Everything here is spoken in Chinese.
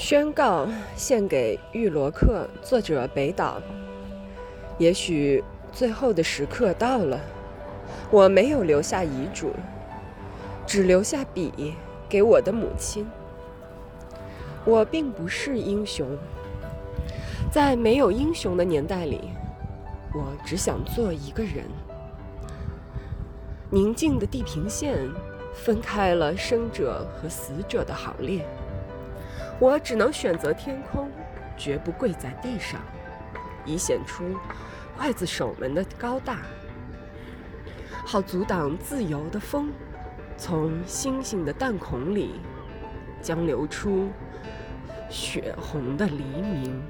宣告献给玉罗克，作者北岛。也许最后的时刻到了，我没有留下遗嘱，只留下笔给我的母亲。我并不是英雄，在没有英雄的年代里，我只想做一个人。宁静的地平线分开了生者和死者的行列。我只能选择天空，绝不跪在地上，以显出刽子手们的高大，好阻挡自由的风从星星的弹孔里将流出血红的黎明。